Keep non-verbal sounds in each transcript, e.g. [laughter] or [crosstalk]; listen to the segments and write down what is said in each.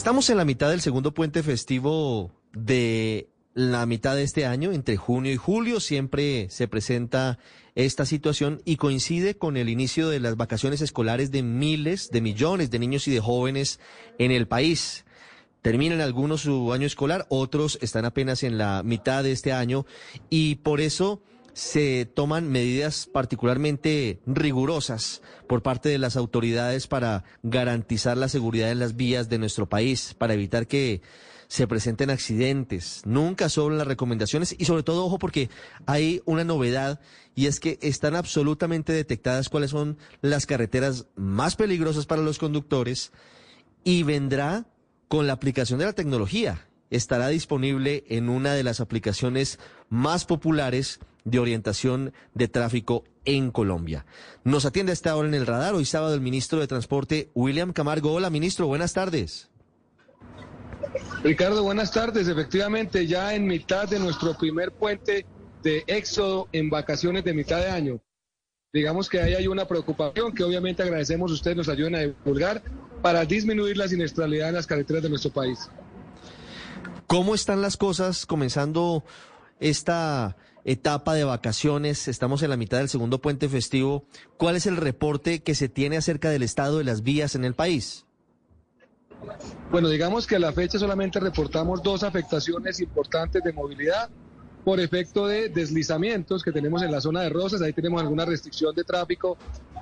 Estamos en la mitad del segundo puente festivo de la mitad de este año, entre junio y julio, siempre se presenta esta situación y coincide con el inicio de las vacaciones escolares de miles, de millones de niños y de jóvenes en el país. Terminan algunos su año escolar, otros están apenas en la mitad de este año y por eso se toman medidas particularmente rigurosas por parte de las autoridades para garantizar la seguridad en las vías de nuestro país, para evitar que se presenten accidentes. Nunca sobran las recomendaciones y sobre todo, ojo, porque hay una novedad y es que están absolutamente detectadas cuáles son las carreteras más peligrosas para los conductores y vendrá con la aplicación de la tecnología. Estará disponible en una de las aplicaciones más populares de orientación de tráfico en Colombia. Nos atiende a esta hora en el radar hoy sábado el ministro de Transporte, William Camargo. Hola, ministro, buenas tardes. Ricardo, buenas tardes. Efectivamente, ya en mitad de nuestro primer puente de éxodo en vacaciones de mitad de año. Digamos que ahí hay una preocupación que obviamente agradecemos a ustedes nos ayuden a divulgar para disminuir la siniestralidad en las carreteras de nuestro país. ¿Cómo están las cosas comenzando esta etapa de vacaciones, estamos en la mitad del segundo puente festivo. ¿Cuál es el reporte que se tiene acerca del estado de las vías en el país? Bueno, digamos que a la fecha solamente reportamos dos afectaciones importantes de movilidad por efecto de deslizamientos que tenemos en la zona de Rosas. Ahí tenemos alguna restricción de tráfico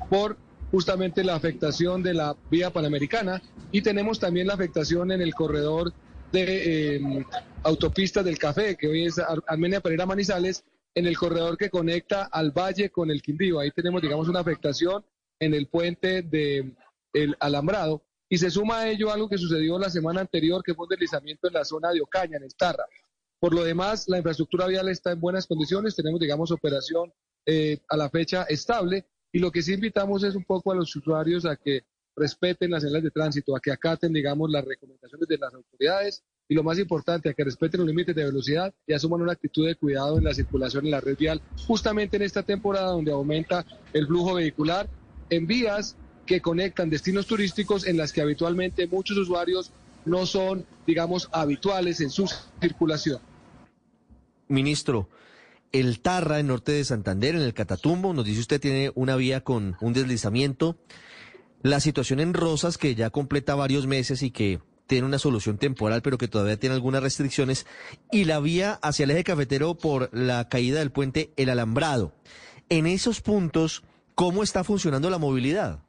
por justamente la afectación de la vía panamericana y tenemos también la afectación en el corredor de eh, autopistas del café, que hoy es Armenia Pereira Manizales, en el corredor que conecta al valle con el Quindío. Ahí tenemos, digamos, una afectación en el puente de el Alambrado. Y se suma a ello algo que sucedió la semana anterior, que fue un deslizamiento en la zona de Ocaña, en el Tarra. Por lo demás, la infraestructura vial está en buenas condiciones, tenemos, digamos, operación eh, a la fecha estable. Y lo que sí invitamos es un poco a los usuarios a que respeten las señales de tránsito, a que acaten, digamos, las recomendaciones de las autoridades y lo más importante, a que respeten los límites de velocidad y asuman una actitud de cuidado en la circulación en la red vial, justamente en esta temporada donde aumenta el flujo vehicular en vías que conectan destinos turísticos en las que habitualmente muchos usuarios no son, digamos, habituales en su circulación. Ministro, el Tarra, en norte de Santander, en el Catatumbo, nos dice usted tiene una vía con un deslizamiento. La situación en Rosas, que ya completa varios meses y que tiene una solución temporal, pero que todavía tiene algunas restricciones, y la vía hacia el eje cafetero por la caída del puente El Alambrado. En esos puntos, ¿cómo está funcionando la movilidad?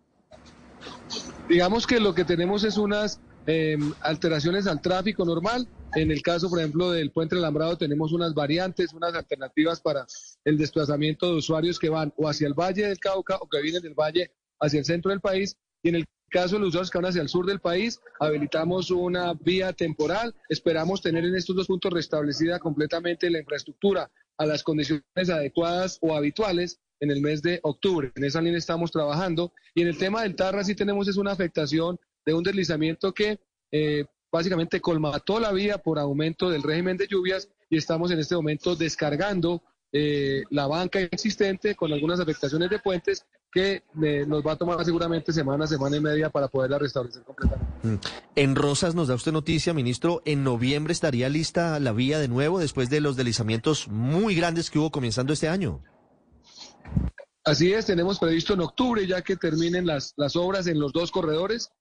Digamos que lo que tenemos es unas em, alteraciones al tráfico normal. En el caso, por ejemplo, del puente Alambrado tenemos unas variantes, unas alternativas para el desplazamiento de usuarios que van o hacia el Valle del Cauca o que vienen del Valle hacia el centro del país y en el caso de los usuarios que van hacia el sur del país, habilitamos una vía temporal. Esperamos tener en estos dos puntos restablecida completamente la infraestructura a las condiciones adecuadas o habituales en el mes de octubre. En esa línea estamos trabajando. Y en el tema del Tarra sí tenemos es una afectación de un deslizamiento que eh, básicamente colmató la vía por aumento del régimen de lluvias y estamos en este momento descargando eh, la banca existente con algunas afectaciones de puentes que eh, nos va a tomar seguramente semana, semana y media para poderla restablecer completamente. Mm. En Rosas nos da usted noticia, ministro, en noviembre estaría lista la vía de nuevo después de los deslizamientos muy grandes que hubo comenzando este año. Así es, tenemos previsto en octubre ya que terminen las, las obras en los dos corredores,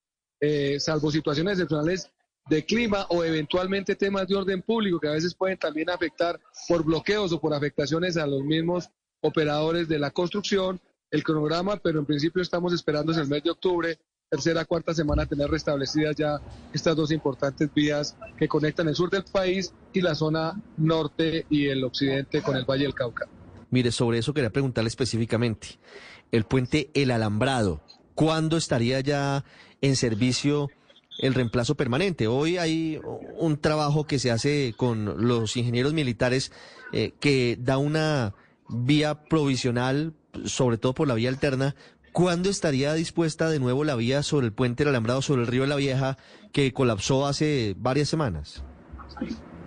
eh, salvo situaciones excepcionales de clima o eventualmente temas de orden público que a veces pueden también afectar por bloqueos o por afectaciones a los mismos operadores de la construcción, el cronograma, pero en principio estamos esperando en el mes de octubre, tercera, cuarta semana, tener restablecidas ya estas dos importantes vías que conectan el sur del país y la zona norte y el occidente con el Valle del Cauca. Mire, sobre eso quería preguntarle específicamente. El puente El Alambrado, ¿cuándo estaría ya en servicio el reemplazo permanente. Hoy hay un trabajo que se hace con los ingenieros militares eh, que da una vía provisional, sobre todo por la vía alterna. ¿Cuándo estaría dispuesta de nuevo la vía sobre el puente del Alambrado, sobre el río de la Vieja, que colapsó hace varias semanas?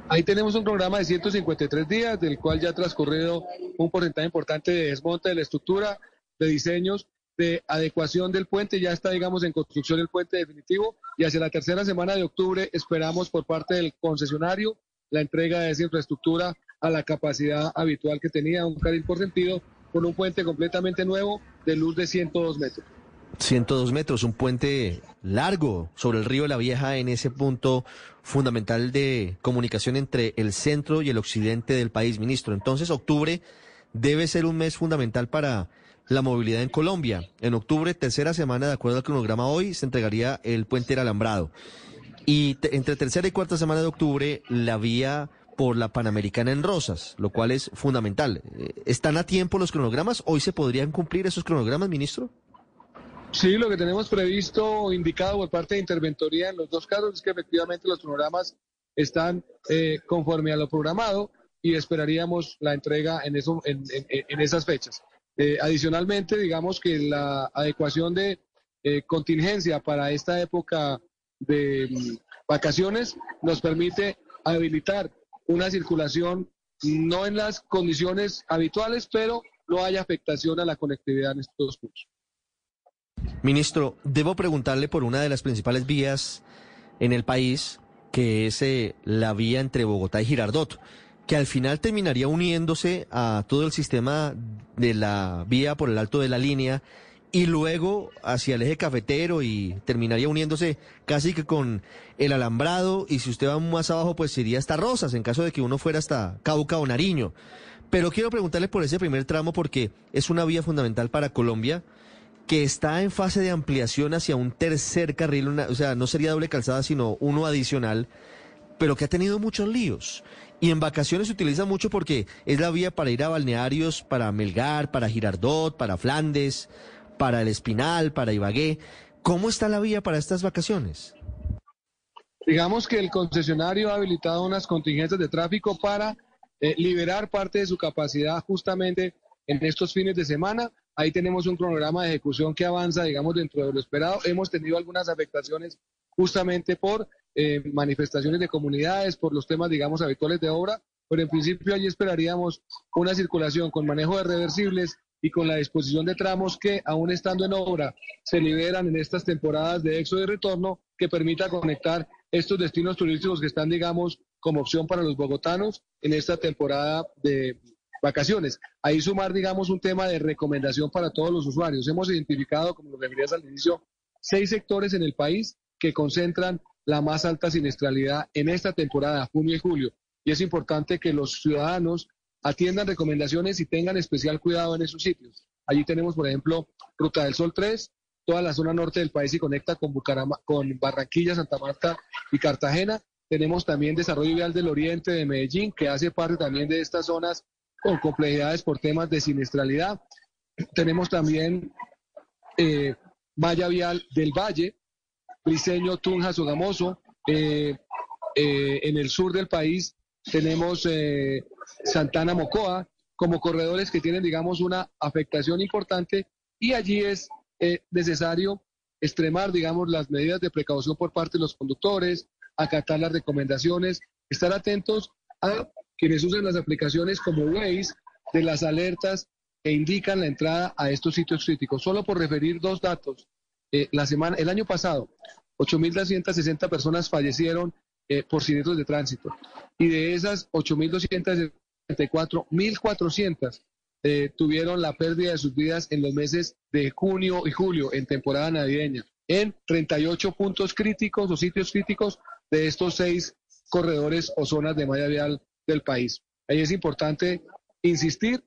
Ahí tenemos un programa de 153 días, del cual ya ha transcurrido un porcentaje importante de desmonte de la estructura, de diseños de adecuación del puente, ya está, digamos, en construcción el puente definitivo y hacia la tercera semana de octubre esperamos por parte del concesionario la entrega de esa infraestructura a la capacidad habitual que tenía un carril por sentido con un puente completamente nuevo de luz de 102 metros. 102 metros, un puente largo sobre el río La Vieja en ese punto fundamental de comunicación entre el centro y el occidente del país, ministro. Entonces, octubre debe ser un mes fundamental para la movilidad en Colombia. En octubre, tercera semana, de acuerdo al cronograma hoy, se entregaría el puente del alambrado. Y entre tercera y cuarta semana de octubre, la vía por la Panamericana en Rosas, lo cual es fundamental. Eh, ¿Están a tiempo los cronogramas? ¿Hoy se podrían cumplir esos cronogramas, ministro? Sí, lo que tenemos previsto, indicado por parte de Interventoría en los dos casos, es que efectivamente los cronogramas están eh, conforme a lo programado y esperaríamos la entrega en, eso, en, esas fechas. Eh, adicionalmente, digamos que la adecuación de contingencia para esta época de mm, vacaciones nos permite habilitar una circulación no en las condiciones habituales, pero no haya afectación a la conectividad en estos puntos. Ministro, debo preguntarle por una de las principales vías en el país, que es eh, la vía entre Bogotá y Girardot, que al final terminaría uniéndose a todo el sistema de la vía por el alto de la línea y luego hacia el eje cafetero y terminaría uniéndose casi que con el alambrado y si usted va más abajo pues iría hasta Rosas en caso de que uno fuera hasta Cauca o Nariño. Pero quiero preguntarle por ese primer tramo porque es una vía fundamental para Colombia que está en fase de ampliación hacia un tercer carril, o sea, no sería doble calzada sino uno adicional, pero que ha tenido muchos líos. Y en vacaciones se utiliza mucho porque es la vía para ir a balnearios, para Melgar, para Girardot, para Flandes, para el Espinal, para Ibagué. ¿Cómo está la vía para estas vacaciones? Digamos que el concesionario ha habilitado unas contingencias de tráfico para eh, liberar parte de su capacidad justamente en estos fines de semana. Ahí tenemos un cronograma de ejecución que avanza, digamos, dentro de lo esperado. Hemos tenido algunas afectaciones justamente por eh, manifestaciones de comunidades, por los temas, digamos, habituales de obra, pero en principio allí esperaríamos una circulación con manejo de reversibles, y con la disposición de tramos que, aún estando en obra, se liberan en estas temporadas de éxodo y retorno, que permita conectar estos destinos turísticos que están, digamos, como opción para los bogotanos en esta temporada de vacaciones. Ahí sumar, digamos, un tema de recomendación para todos los usuarios. Hemos identificado, como lo referías al inicio, seis sectores en el país que concentran la más alta siniestralidad en esta temporada, junio y julio. Y es importante que los ciudadanos atiendan recomendaciones y tengan especial cuidado en esos sitios. Allí tenemos, por ejemplo, Ruta del Sol 3, toda la zona norte del país y conecta con, con Barranquilla, Santa Marta y Cartagena. Tenemos también Desarrollo Vial del Oriente de Medellín, que hace parte también de estas zonas con complejidades por temas de siniestralidad. Tenemos también eh, Malla Vial del Valle, Briseño, Tunja, Sogamoso. Eh, eh, en el sur del país tenemos eh, Santana Mocoa, como corredores que tienen, digamos, una afectación importante y allí es eh, necesario extremar, digamos, las medidas de precaución por parte de los conductores, acatar las recomendaciones, estar atentos a quienes usan las aplicaciones como Waze de las alertas que indican la entrada a estos sitios críticos. Solo por referir dos datos, eh, la semana, el año pasado, 8.260 personas fallecieron eh, por siniestros de tránsito y de esas 8.260 1.400 eh, tuvieron la pérdida de sus vidas en los meses de junio y julio, en temporada navideña, en 38 puntos críticos o sitios críticos de estos seis corredores o zonas de malla vial del país. Ahí es importante insistir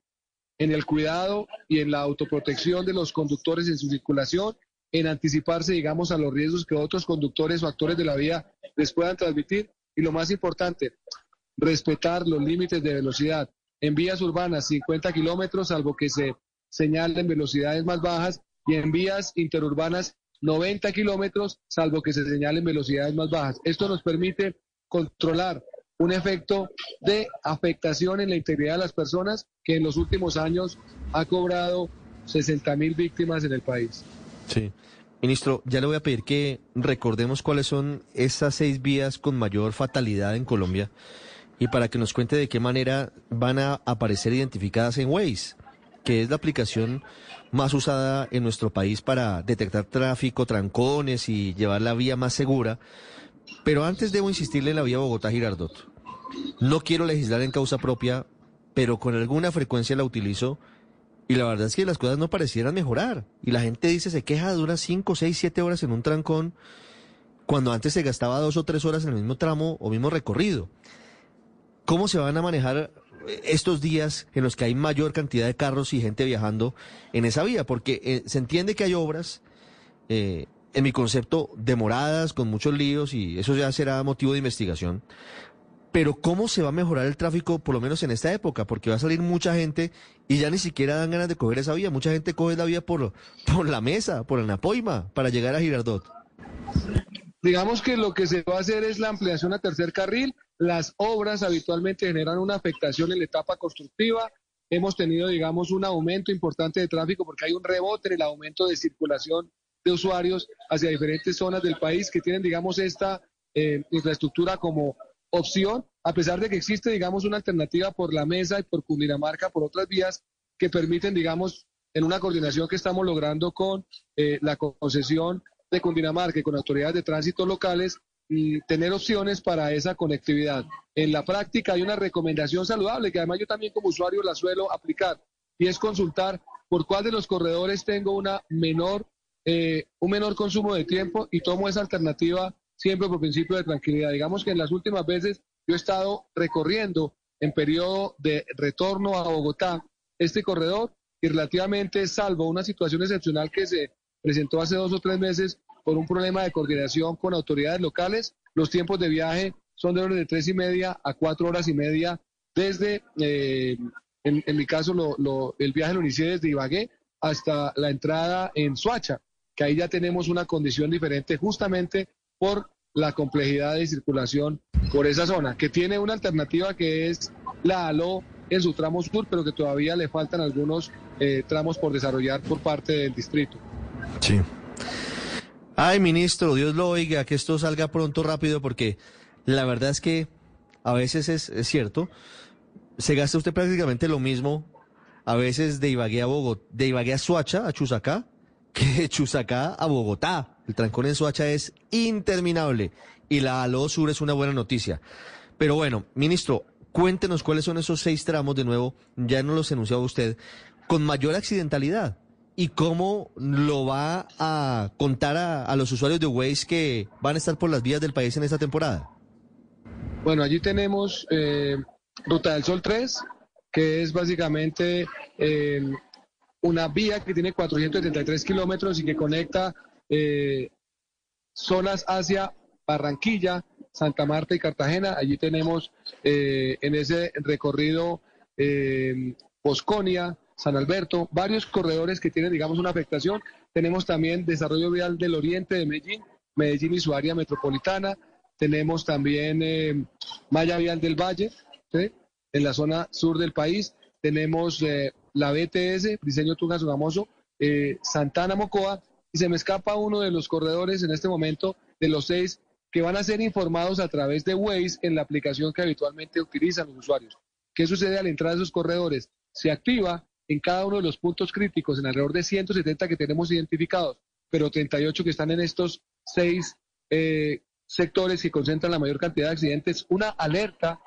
en el cuidado y en la autoprotección de los conductores en su circulación, en anticiparse, digamos, a los riesgos que otros conductores o actores de la vía les puedan transmitir. Y lo más importante, respetar los límites de velocidad. En vías urbanas 50 kilómetros, salvo que se señalen velocidades más bajas, y en vías interurbanas 90 kilómetros, salvo que se señalen velocidades más bajas. Esto nos permite controlar un efecto de afectación en la integridad de las personas que en los últimos años ha cobrado 60 mil víctimas en el país. Sí. Ministro, ya le voy a pedir que recordemos cuáles son esas seis vías con mayor fatalidad en Colombia y para que nos cuente de qué manera van a aparecer identificadas en Waze, que es la aplicación más usada en nuestro país para detectar tráfico, trancones y llevar la vía más segura. Pero antes debo insistirle en la vía Bogotá-Girardot. No quiero legislar en causa propia, pero con alguna frecuencia la utilizo y la verdad es que las cosas no parecieran mejorar. Y la gente dice, se queja, dura 5, 6, 7 horas en un trancón, cuando antes se gastaba dos o tres horas en el mismo tramo o mismo recorrido. ¿Cómo se van a manejar estos días en los que hay mayor cantidad de carros y gente viajando en esa vía? Porque eh, se entiende que hay obras, eh, en mi concepto, demoradas, con muchos líos, y eso ya será motivo de investigación. Pero ¿cómo se va a mejorar el tráfico, por lo menos en esta época? Porque va a salir mucha gente y ya ni siquiera dan ganas de coger esa vía. Mucha gente coge la vía por, por la mesa, por el Napoima, para llegar a Girardot. Digamos que lo que se va a hacer es la ampliación a tercer carril. Las obras habitualmente generan una afectación en la etapa constructiva. Hemos tenido, digamos, un aumento importante de tráfico porque hay un rebote en el aumento de circulación de usuarios hacia diferentes zonas del país que tienen, digamos, esta eh, infraestructura como opción, a pesar de que existe, digamos, una alternativa por la mesa y por Cundinamarca, por otras vías que permiten, digamos, en una coordinación que estamos logrando con eh, la concesión de Cundinamarca y con autoridades de tránsito locales, tener opciones para esa conectividad. En la práctica hay una recomendación saludable que además yo también como usuario la suelo aplicar y es consultar por cuál de los corredores tengo una menor, eh, un menor consumo de tiempo y tomo esa alternativa siempre por principio de tranquilidad. Digamos que en las últimas veces yo he estado recorriendo en periodo de retorno a Bogotá este corredor y relativamente salvo una situación excepcional que se presentó hace dos o tres meses por un problema de coordinación con autoridades locales, los tiempos de viaje son de orden de tres y media a cuatro horas y media desde, eh, en, mi caso, el viaje lo inicié desde Ibagué hasta la entrada en Suacha, que ahí ya tenemos una condición diferente justamente por la complejidad de circulación por esa zona, que tiene una alternativa que es la ALO en su tramo sur, pero que todavía le faltan algunos eh, tramos por desarrollar por parte del distrito. Sí. Ay, ministro, Dios lo oiga, que esto salga pronto, rápido, porque la verdad es que a veces es, cierto, se gasta usted prácticamente lo mismo, a veces de Ibagué a Bogotá, de Ibagué a Suacha, a Chusacá, [laughs] que de Chusacá a Bogotá. El trancón en Soacha es interminable y la ALO Sur es una buena noticia. Pero bueno, ministro, cuéntenos cuáles son esos seis tramos, de nuevo, ya no los enunciaba usted, con mayor accidentalidad y cómo lo va a contar a, los usuarios de Waze que van a estar por las vías del país en esta temporada. Bueno, allí tenemos eh, Ruta del Sol 3, que es básicamente eh, una vía que tiene 473 kilómetros y que conecta eh, zonas hacia Barranquilla, Santa Marta y Cartagena. Allí tenemos eh, en ese recorrido eh, Bosconia, San Alberto, varios corredores que tienen, digamos, una afectación. Tenemos también desarrollo vial del oriente de Medellín, Medellín y su área metropolitana. Tenemos también eh, Malla Vial del Valle, en la zona sur del país. Tenemos la BTS, diseño Tunga Sugamoso, Santana Mocoa y se me escapa uno de los corredores en este momento de los seis que van a ser informados a través de Waze en la aplicación que habitualmente utilizan los usuarios. ¿Qué sucede al entrar a esos corredores? Se activa en cada uno de los puntos críticos, en alrededor de 170 que tenemos identificados, pero 38 que están en estos seis eh, sectores que concentran la mayor cantidad de accidentes, una alerta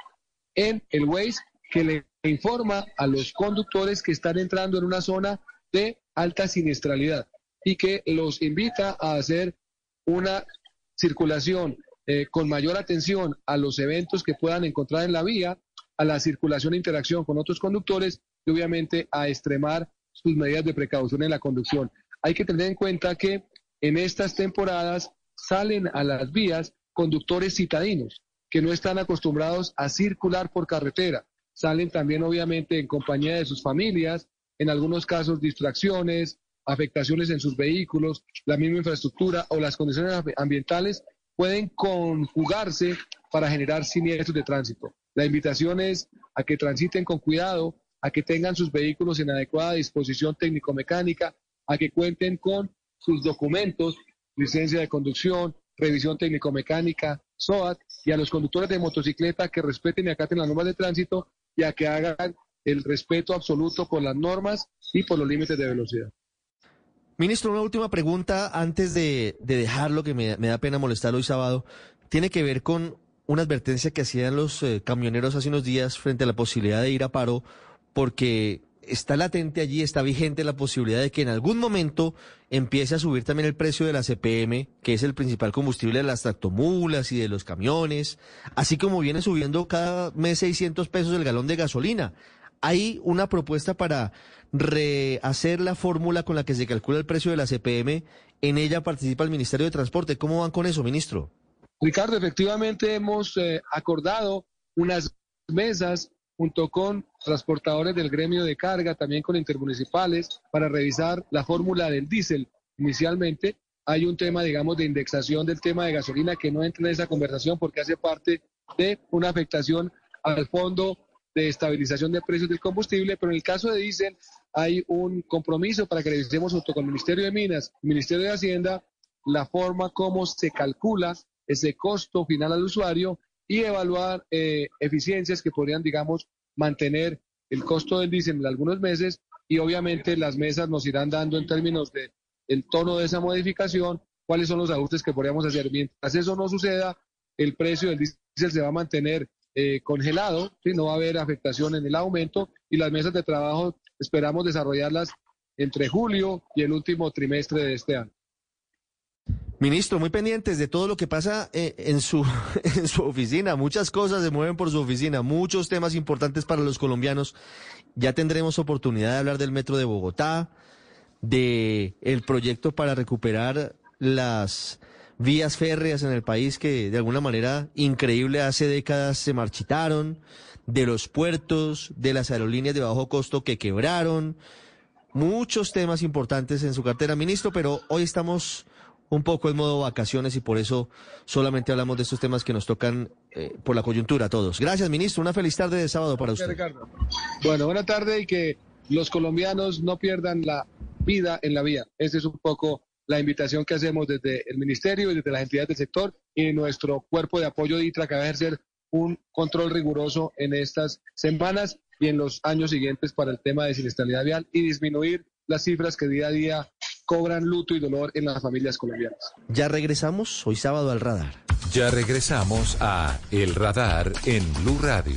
en el Waze que le informa a los conductores que están entrando en una zona de alta siniestralidad y que los invita a hacer una circulación eh, con mayor atención a los eventos que puedan encontrar en la vía, a la circulación e interacción con otros conductores y obviamente a extremar sus medidas de precaución en la conducción. Hay que tener en cuenta que en estas temporadas salen a las vías conductores citadinos que no están acostumbrados a circular por carretera. Salen también obviamente en compañía de sus familias, en algunos casos distracciones, afectaciones en sus vehículos, la misma infraestructura o las condiciones ambientales pueden conjugarse para generar siniestros de tránsito. La invitación es a que transiten con cuidado, a que tengan sus vehículos en adecuada disposición técnico-mecánica, a que cuenten con sus documentos, licencia de conducción, revisión técnico-mecánica, SOAT, y a los conductores de motocicleta que respeten y acaten las normas de tránsito y a que hagan el respeto absoluto por las normas y por los límites de velocidad. Ministro, una última pregunta antes de, dejarlo, que me, da pena molestar hoy sábado. Tiene que ver con una advertencia que hacían los eh, camioneros hace unos días frente a la posibilidad de ir a paro, porque está latente allí, está vigente la posibilidad de que en algún momento empiece a subir también el precio de la CPM, que es el principal combustible de las tractomulas y de los camiones, así como viene subiendo cada mes 600 pesos el galón de gasolina. Hay una propuesta para rehacer la fórmula con la que se calcula el precio de la CPM. En ella participa el Ministerio de Transporte. ¿Cómo van con eso, ministro? Ricardo, efectivamente hemos eh, acordado unas mesas junto con transportadores del gremio de carga, también con intermunicipales, para revisar la fórmula del diésel. Inicialmente hay un tema, digamos, de indexación del tema de gasolina que no entra en esa conversación porque hace parte de una afectación al fondo de estabilización de precios del combustible, pero en el caso de diésel hay un compromiso para que revisemos junto con el Ministerio de Minas, el Ministerio de Hacienda, la forma como se calcula ese costo final al usuario y evaluar eh, eficiencias que podrían, digamos, mantener el costo del diésel en algunos meses y obviamente las mesas nos irán dando en términos de el tono de esa modificación, cuáles son los ajustes que podríamos hacer. Mientras eso no suceda, el precio del diésel se va a mantener eh, congelado, no va a haber afectación en el aumento y las mesas de trabajo esperamos desarrollarlas entre julio y el último trimestre de este año. Ministro, muy pendientes de todo lo que pasa eh, en su, [laughs] en su oficina. Muchas cosas se mueven por su oficina, muchos temas importantes para los colombianos. Ya tendremos oportunidad de hablar del metro de Bogotá, de el proyecto para recuperar las vías férreas en el país que de alguna manera increíble hace décadas se marchitaron, de los puertos, de las aerolíneas de bajo costo que quebraron. Muchos temas importantes en su cartera, ministro, pero hoy estamos un poco en modo vacaciones y por eso solamente hablamos de estos temas que nos tocan eh, por la coyuntura a todos. Gracias, ministro. Una feliz tarde de sábado para usted. Bueno, buena tarde y que los colombianos no pierdan la vida en la vía. Esa es un poco la invitación que hacemos desde el ministerio y desde las entidades del sector y nuestro cuerpo de apoyo de ITRA que va a ejercer un control riguroso en estas semanas y en los años siguientes para el tema de siniestralidad vial y disminuir las cifras que día a día cobran luto y dolor en las familias colombianas. Ya regresamos hoy sábado al radar. Ya regresamos a El Radar en Blue Radio.